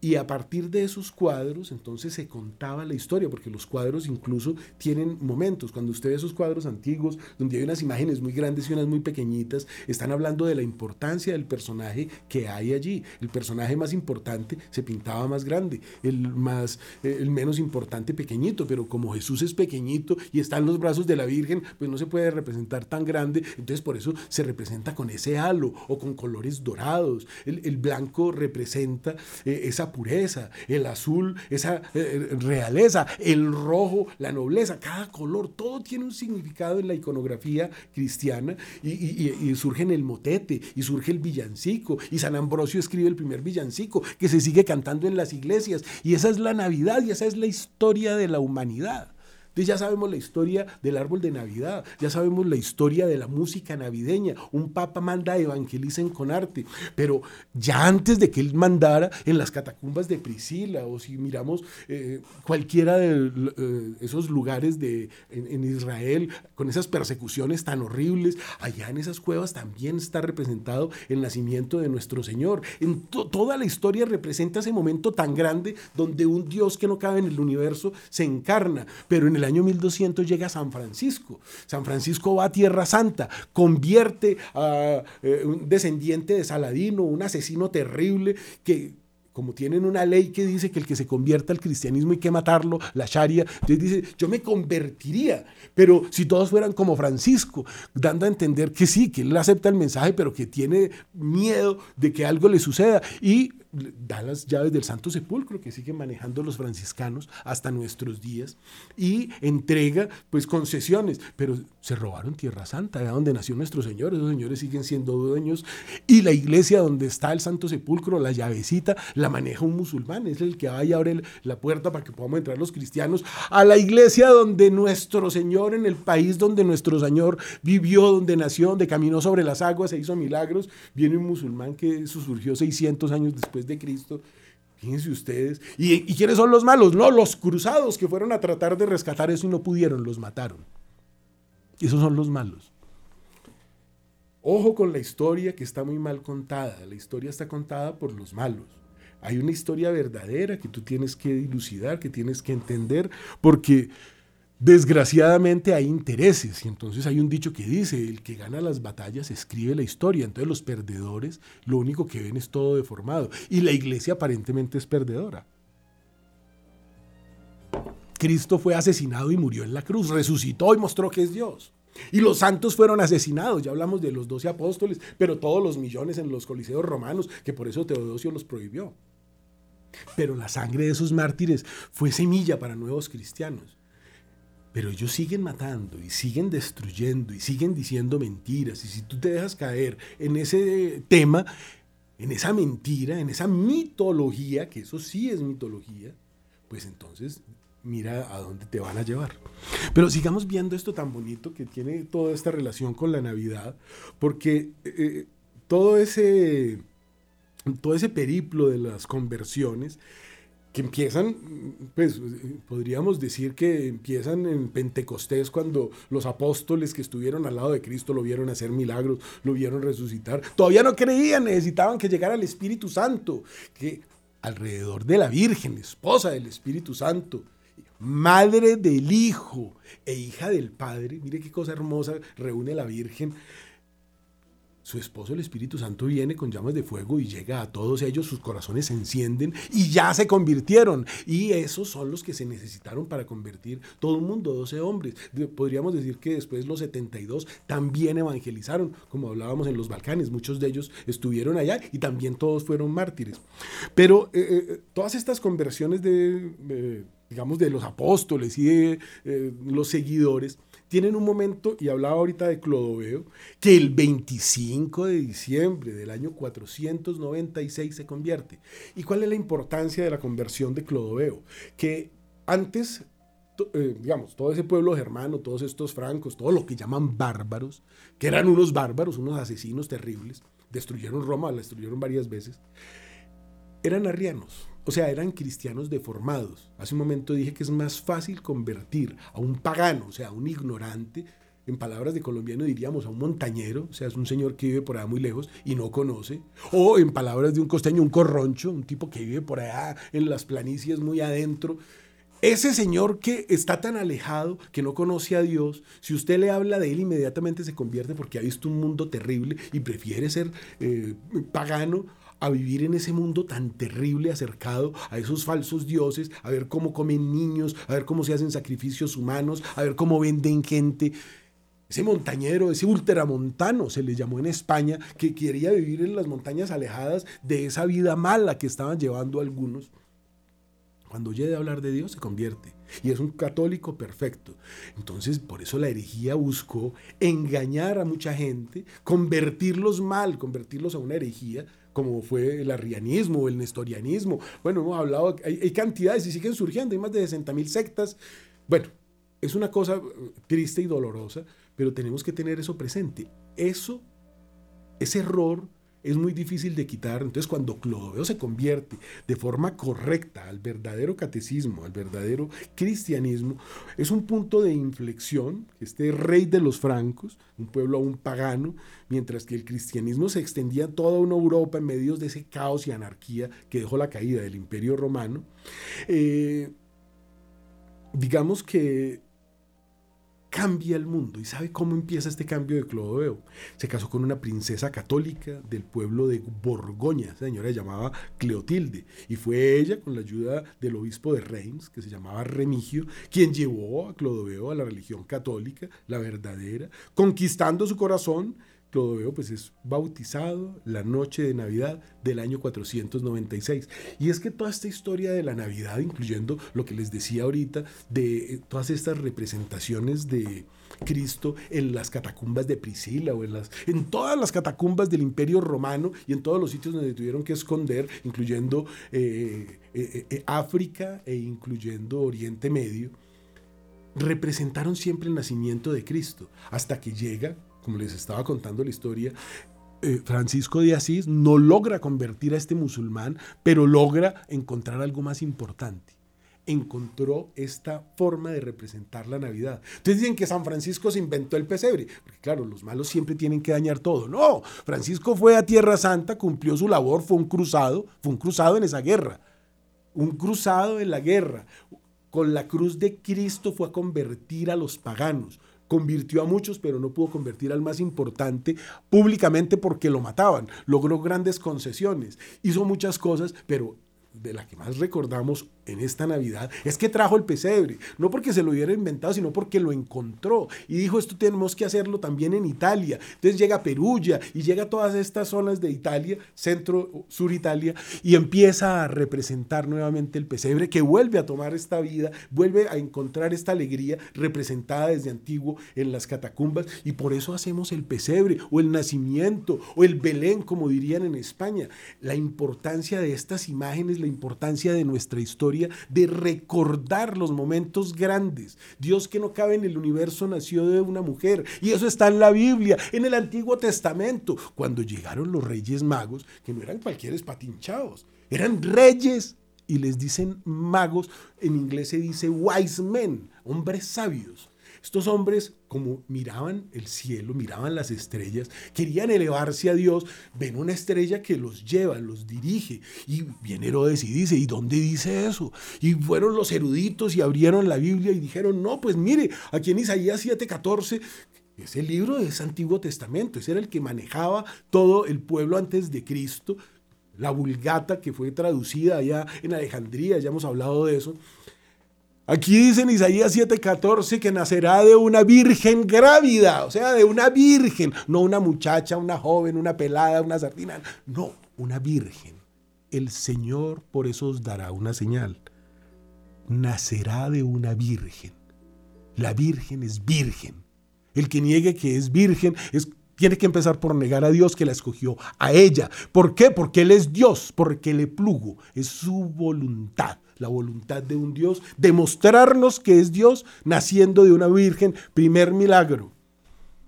S1: y a partir de esos cuadros, entonces se contaba la historia, porque los cuadros incluso tienen momentos. Cuando usted ve esos cuadros antiguos, donde hay unas imágenes muy grandes y unas muy pequeñitas, están hablando de la importancia del personaje que hay allí. El personaje más importante se pintaba más grande, el, más, eh, el menos importante pequeñito, pero como Jesús es pequeñito y está en los brazos de la Virgen, pues no se puede representar tan grande, entonces por eso se representa con ese halo o con colores dorados. El, el blanco representa eh, esa pureza, el azul, esa eh, eh, realeza, el rojo, la nobleza, cada color, todo tiene un significado en la iconografía cristiana y, surge en el motete y surge el villancico y San Ambrosio escribe el primer villancico que se sigue cantando en las iglesias y esa es la Navidad y esa es la historia de la humanidad. Entonces ya sabemos la historia del árbol de Navidad, ya sabemos la historia de la música navideña. Un papa manda evangelicen con arte, pero ya antes de que él mandara en las catacumbas de Priscila o si miramos eh, cualquiera de eh, esos lugares de, en, Israel con esas persecuciones tan horribles, allá en esas cuevas también está representado el nacimiento de nuestro Señor. En toda la historia representa ese momento tan grande donde un Dios que no cabe en el universo se encarna, pero en el año 1200 llega a San Francisco. San Francisco va a Tierra Santa, convierte a eh, un descendiente de Saladino, un asesino terrible que como tienen una ley que dice que el que se convierta al cristianismo hay que matarlo, la Sharia, entonces dice, yo me convertiría, pero si todos fueran como Francisco, dando a entender que sí, que él acepta el mensaje, pero que tiene miedo de que algo le suceda. Y da las llaves del Santo Sepulcro que siguen manejando los franciscanos hasta nuestros días y entrega pues concesiones, pero se robaron Tierra Santa, de donde nació nuestro Señor, esos señores siguen siendo dueños. Y la iglesia donde está el Santo Sepulcro, la llavecita, la maneja un musulmán, es el que va y abre la puerta para que podamos entrar los cristianos a la iglesia donde nuestro Señor, en el país donde nuestro Señor vivió, donde nació, donde caminó sobre las aguas, se hizo milagros, viene un musulmán que surgió 600 años después de Cristo. Fíjense ustedes. ¿Y, quiénes son los malos? No, los cruzados que fueron a tratar de rescatar eso y no pudieron, los mataron. Esos son los malos. Ojo con la historia que está muy mal contada. La historia está contada por los malos. Hay una historia verdadera que tú tienes que dilucidar, que tienes que entender, porque Desgraciadamente hay intereses y entonces hay un dicho que dice, el que gana las batallas escribe la historia, entonces los perdedores lo único que ven es todo deformado y la iglesia aparentemente es perdedora. Cristo fue asesinado y murió en la cruz, resucitó y mostró que es Dios. Y los santos fueron asesinados, ya hablamos de los doce apóstoles, pero todos los millones en los coliseos romanos, que por eso Teodosio los prohibió. Pero la sangre de esos mártires fue semilla para nuevos cristianos. Pero ellos siguen matando y siguen destruyendo y siguen diciendo mentiras. Y si tú te dejas caer en ese tema, en esa mentira, en esa mitología, que eso sí es mitología, pues entonces mira a dónde te van a llevar. Pero sigamos viendo esto tan bonito que tiene toda esta relación con la Navidad, porque eh, todo, ese, todo ese periplo de las conversiones que empiezan, pues podríamos decir que empiezan en Pentecostés cuando los apóstoles que estuvieron al lado de Cristo lo vieron hacer milagros, lo vieron resucitar. Todavía no creían, necesitaban que llegara el Espíritu Santo, que alrededor de la Virgen, esposa del Espíritu Santo, madre del Hijo e hija del Padre, mire qué cosa hermosa reúne la Virgen su esposo, el Espíritu Santo, viene con llamas de fuego y llega a todos ellos, sus corazones se encienden y ya se convirtieron. Y esos son los que se necesitaron para convertir todo el mundo, 12 hombres. Podríamos decir que después los 72 también evangelizaron, como hablábamos en los Balcanes, muchos de ellos estuvieron allá y también todos fueron mártires. Pero eh, eh, todas estas conversiones de, digamos, de los apóstoles y de eh, los seguidores, tienen un momento, y hablaba ahorita de Clodoveo, que el 25 de diciembre del año 496 se convierte. ¿Y cuál es la importancia de la conversión de Clodoveo? Que antes, eh, digamos, todo ese pueblo germano, todos estos francos, todo lo que llaman bárbaros, que eran unos bárbaros, unos asesinos terribles, destruyeron Roma, la destruyeron varias veces, eran arrianos o sea, eran cristianos deformados. Hace un momento dije que es más fácil convertir a un pagano, o sea, a un ignorante, en palabras de colombiano diríamos a un montañero, o sea, es un señor que vive por allá muy lejos y no conoce, o en palabras de un costeño, un corroncho, un tipo que vive por allá en las planicies muy adentro. Ese señor que está tan alejado, que no conoce a Dios, si usted le habla de él, inmediatamente se convierte porque ha visto un mundo terrible y prefiere ser eh, pagano a vivir en ese mundo tan terrible acercado a esos falsos dioses, a ver cómo comen niños, a ver cómo se hacen sacrificios humanos, a ver cómo venden gente. Ese montañero, ese ultramontano se le llamó en España, que quería vivir en las montañas alejadas de esa vida mala que estaban llevando algunos. Cuando oye de hablar de Dios se convierte y es un católico perfecto. Entonces, por eso la herejía buscó engañar a mucha gente, convertirlos mal, convertirlos a una herejía, como fue el arrianismo, el nestorianismo. Bueno, hemos hablado, hay, cantidades y siguen surgiendo, hay más de 60 mil sectas. Bueno, es una cosa eh, triste y dolorosa, pero tenemos que tener eso presente. Eso, ese error es muy difícil de quitar. Entonces, cuando Clodoveo se convierte de forma correcta al verdadero catecismo, al verdadero cristianismo, es un punto de inflexión. Este rey de los francos, un pueblo aún pagano, mientras que el cristianismo se extendía a toda una Europa en medio de ese caos y anarquía que dejó la caída del imperio romano. Eh, digamos que cambia el mundo. ¿Y sabe cómo empieza este cambio de Clodoveo? Se casó con una princesa católica del pueblo de Borgoña, esa señora se llamaba Cleotilde, y fue ella, con la ayuda del obispo de Reims, que se llamaba Remigio, quien llevó a Clodoveo a la religión católica, la verdadera, conquistando su corazón Clodoveo pues es bautizado la noche de Navidad del año 496. Y es que toda esta historia de la Navidad, incluyendo lo que les decía ahorita, de eh, todas estas representaciones de Cristo en las catacumbas de Priscila o en, las, en todas las catacumbas del Imperio Romano y en todos los sitios donde tuvieron que esconder, incluyendo eh, eh, África e incluyendo Oriente Medio, representaron siempre el nacimiento de Cristo, hasta que llega como les estaba contando la historia, eh, Francisco de Asís no logra convertir a este musulmán, pero logra encontrar algo más importante. Encontró esta forma de representar la Navidad. Entonces dicen que San Francisco se inventó el pesebre, porque claro, los malos siempre tienen que dañar todo. No, Francisco fue a Tierra Santa, cumplió su labor, fue un cruzado, fue un cruzado en esa guerra. Un cruzado en la guerra. Con la cruz de Cristo fue a convertir a los paganos convirtió a muchos, pero no pudo convertir al más importante públicamente porque lo mataban. Logró grandes concesiones, hizo muchas cosas, pero de la que más recordamos en esta Navidad es que trajo el pesebre, no porque se lo hubiera inventado, sino porque lo encontró y dijo esto tenemos que hacerlo también en Italia. Entonces llega Perugia y llega a todas estas zonas de Italia, centro, sur Italia, y empieza a representar nuevamente el pesebre que vuelve a tomar esta vida, vuelve a encontrar esta alegría representada desde antiguo en las catacumbas y por eso hacemos el pesebre o el nacimiento o el Belén, como dirían en España. La importancia de estas imágenes, la importancia de nuestra historia de recordar los momentos grandes. Dios que no cabe en el universo nació de una mujer. Y eso está en la Biblia, en el Antiguo Testamento. Cuando llegaron los reyes magos, que no eran cualquier espatinchados, eran reyes. Y les dicen magos, en inglés se dice wise men, hombres sabios. Estos hombres, como miraban el cielo, miraban las estrellas, querían elevarse a Dios, ven una estrella que los lleva, los dirige. Y viene Herodes y dice, ¿y dónde dice eso? Y fueron los eruditos y abrieron la Biblia y dijeron, no, pues mire, aquí en Isaías 7:14 ese libro es Antiguo Testamento, ese era el que manejaba todo el pueblo antes de Cristo, la vulgata que fue traducida allá en Alejandría, ya hemos hablado de eso. Aquí dice en Isaías 7:14 que nacerá de una virgen grávida, o sea, de una virgen, no una muchacha, una joven, una pelada, una sardina, no, una virgen. El Señor por eso os dará una señal. Nacerá de una virgen. La virgen es virgen. El que niegue que es virgen tiene que empezar por negar a Dios que la escogió a ella. ¿Por qué? Porque Él es Dios, porque le plugo, es su voluntad la voluntad de un Dios, demostrarnos que es Dios naciendo de una virgen, primer milagro.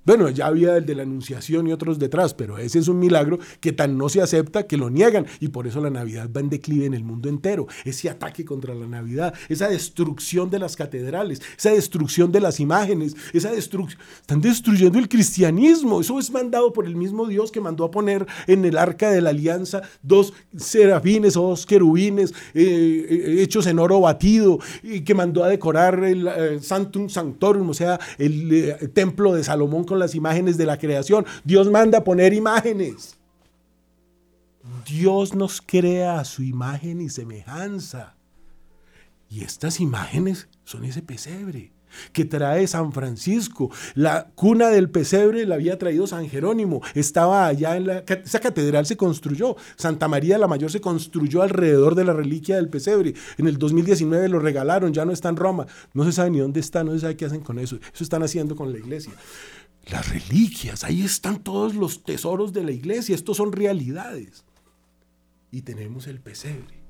S1: Bueno, ya había el de la Anunciación y otros detrás, pero ese es un milagro que tan no se acepta que lo niegan y por eso la Navidad va en declive en el mundo entero. Ese ataque contra la Navidad, esa destrucción de las catedrales, esa destrucción de las imágenes, esa destrucción... Están destruyendo el cristianismo. Eso es mandado por el mismo Dios que mandó a poner en el arca de la alianza dos serafines o dos querubines eh, eh, hechos en oro batido y que mandó a decorar el eh, Santum Sanctorum, o sea, el templo de Salomón las imágenes de la creación. Dios manda poner imágenes. Dios nos crea a su imagen y semejanza. Y estas imágenes son ese pesebre que trae San Francisco. La cuna del pesebre la había traído San Jerónimo. Estaba allá en la... Esa catedral se construyó. Santa María la Mayor se construyó alrededor de la reliquia del pesebre. En el 2019 lo regalaron, ya no está en Roma. No se sabe ni dónde está, no se sabe qué hacen con eso. Eso están haciendo con la iglesia las reliquias, ahí están todos los tesoros de la iglesia, estos son realidades. Y tenemos el pesebre.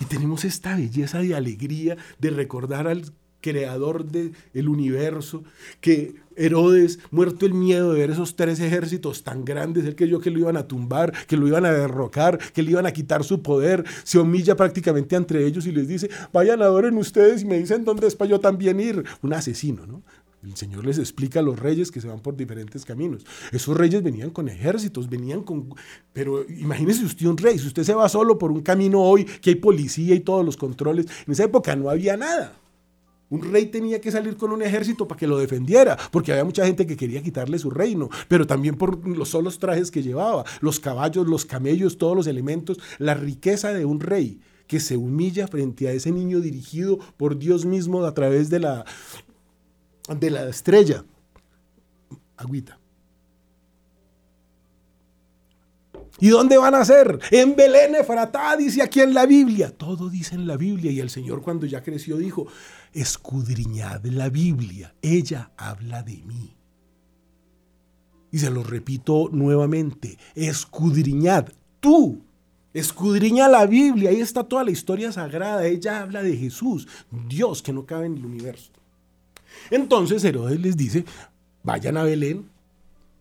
S1: Y tenemos esta belleza de alegría de recordar al creador del universo, que Herodes, muerto el miedo de ver esos tres ejércitos tan grandes, que yo que lo iban a tumbar, que lo iban a derrocar, que le iban a quitar su poder, se humilla prácticamente entre ellos y les dice, vayan, adoren ustedes y me dicen dónde es para yo también ir. Un asesino, ¿no? El Señor les explica a los reyes que se van por diferentes caminos. Esos reyes venían con ejércitos, venían con... Pero imagínese usted un rey, si usted se va solo por un camino hoy, que hay policía y todos los controles, en esa época no había nada. Un rey tenía que salir con un ejército para que lo defendiera, porque había mucha gente que quería quitarle su reino, pero también por los solos trajes que llevaba, los caballos, los camellos, todos los elementos, la riqueza de un rey que se humilla frente a ese niño dirigido por Dios mismo a través de la, de la estrella. Agüita. ¿Y dónde van a ser? En Belén, Efratá, dice aquí en la Biblia. Todo dice en la Biblia. Y el Señor cuando ya creció dijo, escudriñad la Biblia. Ella habla de mí. Y se lo repito nuevamente, escudriñad. Tú, escudriña la Biblia. Ahí está toda la historia sagrada. Ella habla de Jesús, Dios que no cabe en el universo. Entonces Herodes les dice, vayan a Belén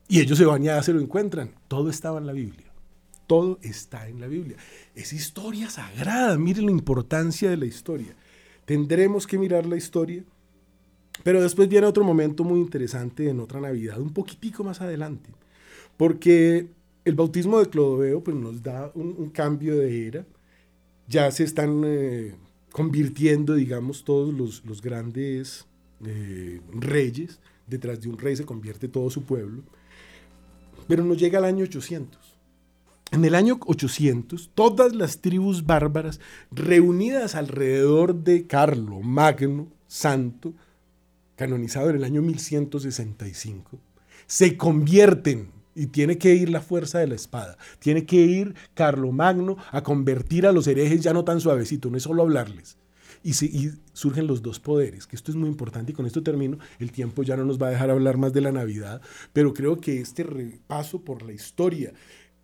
S1: y ellos se van y ya se lo encuentran. Todo estaba en la Biblia. Todo está en la Biblia. Es historia sagrada. Miren la importancia de la historia. Tendremos que mirar la historia. Pero después viene otro momento muy interesante en otra Navidad, un poquitico más adelante. Porque el bautismo de Clodoveo pues, nos da un, cambio de era. Ya se están eh, convirtiendo, digamos, todos los, los grandes eh, reyes, detrás de un rey se convierte todo su pueblo, pero nos llega el año 800. En el año 800, todas las tribus bárbaras reunidas alrededor de Carlo Magno, santo, canonizado en el año 1165, se convierten y tiene que ir la fuerza de la espada. Tiene que ir Carlo Magno a convertir a los herejes ya no tan suavecito, no es solo hablarles, y, surgen los dos poderes, que esto es muy importante y con esto termino, el tiempo ya no nos va a dejar hablar más de la Navidad, pero creo que este repaso por la historia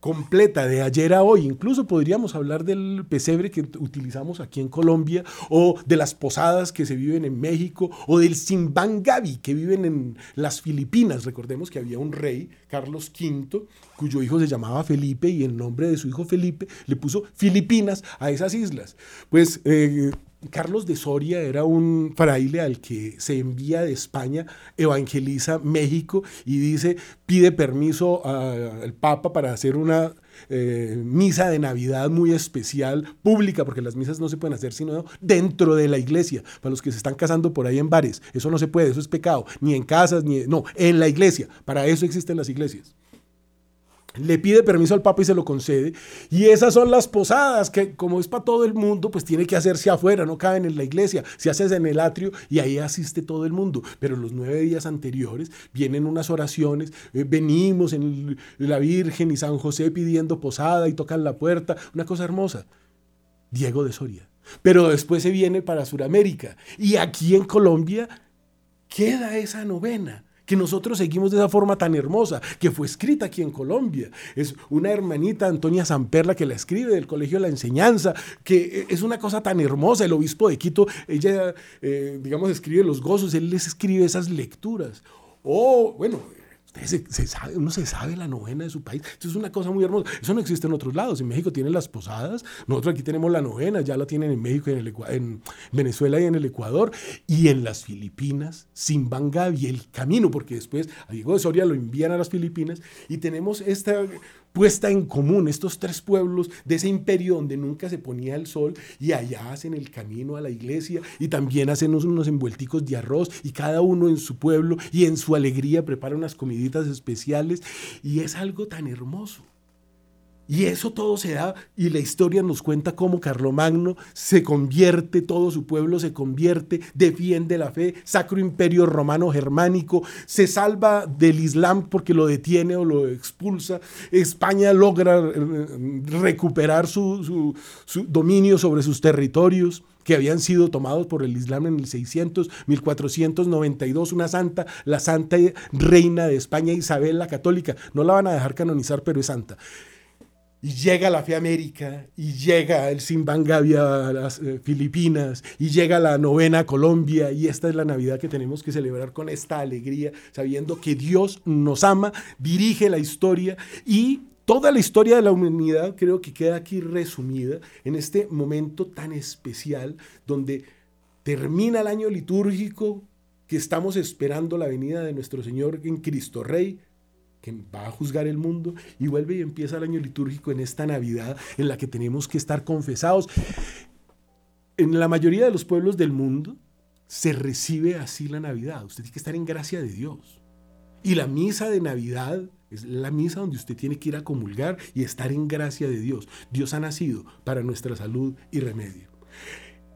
S1: completa de ayer a hoy. Incluso podríamos hablar del pesebre que utilizamos aquí en Colombia o de las posadas que se viven en México o del Simbangabi que viven en las Filipinas. Recordemos que había un rey, Carlos V, cuyo hijo se llamaba Felipe y el nombre de su hijo Felipe le puso Filipinas a esas islas. Pues eh, Carlos de Soria era un fraile al que se envía de España, evangeliza México y dice, pide permiso al Papa para hacer una eh, misa de Navidad muy especial, pública, porque las misas no se pueden hacer sino dentro de la iglesia, para los que se están casando por ahí en bares. Eso no se puede, eso es pecado, ni en casas, ni... No, en la iglesia. Para eso existen las iglesias le pide permiso al Papa y se lo concede. Y esas son las posadas, que como es para todo el mundo, pues tiene que hacerse afuera, no caben en la iglesia, se hace en el atrio y ahí asiste todo el mundo. Pero los nueve días anteriores vienen unas oraciones, eh, venimos en la Virgen y San José pidiendo posada y tocan la puerta, una cosa hermosa. Diego de Soria. Pero después se viene para Sudamérica y aquí en Colombia queda esa novena que nosotros seguimos de esa forma tan hermosa, que fue escrita aquí en Colombia. Es una hermanita, Antonia Zamperla, que la escribe del Colegio de la Enseñanza, que es una cosa tan hermosa. El obispo de Quito, ella, eh, digamos, escribe los gozos, él les escribe esas lecturas. O, bueno, se, sabe, uno se sabe la novena de su país. Esto es una cosa muy hermosa. Eso no existe en otros lados. En México tienen las posadas, nosotros aquí tenemos la novena, ya la tienen en México, en, en Venezuela y en el Ecuador. Y en las Filipinas, y el camino, porque después a Diego de Soria lo envían a las Filipinas y tenemos esta puesta en común estos tres pueblos de ese imperio donde nunca se ponía el sol y allá hacen el camino a la iglesia y también hacen unos envuelticos de arroz y cada uno en su pueblo y en su alegría prepara unas comiditas especiales y es algo tan hermoso. Y eso todo se da y la historia nos cuenta cómo Carlomagno se convierte, todo su pueblo se convierte, defiende la fe, Sacro Imperio Romano Germánico, se salva del Islam porque lo detiene o lo expulsa, España logra eh, recuperar su, dominio sobre sus territorios que habían sido tomados por el Islam en el 600, 1492, una santa, la santa reina de España, Isabel la Católica. No la van a dejar canonizar, pero es santa y llega la Fe América, y llega el Simbangavia a las eh, Filipinas, y llega la novena Colombia, y esta es la Navidad que tenemos que celebrar con esta alegría, sabiendo que Dios nos ama, dirige la historia y toda la historia de la humanidad creo que queda aquí resumida en este momento tan especial donde termina el año litúrgico que estamos esperando la venida de nuestro Señor en Cristo Rey, que va a juzgar el mundo y vuelve y empieza el año litúrgico en esta Navidad en la que tenemos que estar confesados. En la mayoría de los pueblos del mundo se recibe así la Navidad. Usted tiene que estar en gracia de Dios. Y la misa de Navidad es la misa donde usted tiene que ir a comulgar y estar en gracia de Dios. Dios ha nacido para nuestra salud y remedio.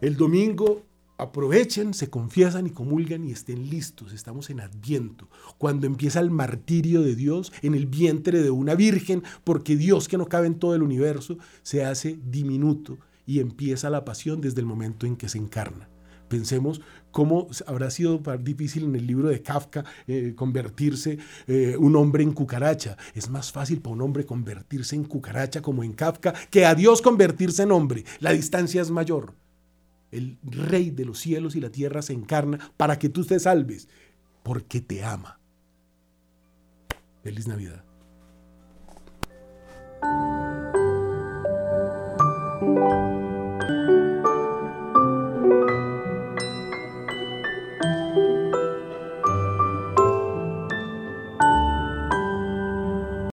S1: El domingo aprovechen, se confiesan y comulgan y estén listos. Estamos en Adviento, cuando empieza el martirio de Dios en el vientre de una virgen, porque Dios que no cabe en todo el universo se hace diminuto y empieza la pasión desde el momento en que se encarna. Pensemos cómo habrá sido difícil en el libro de Kafka eh, convertirse eh, un hombre en cucaracha. Es más fácil para un hombre convertirse en cucaracha como en Kafka que a Dios convertirse en hombre. La distancia es mayor el rey de los cielos y la tierra se encarna para que tú te salves, porque te ama. Feliz Navidad.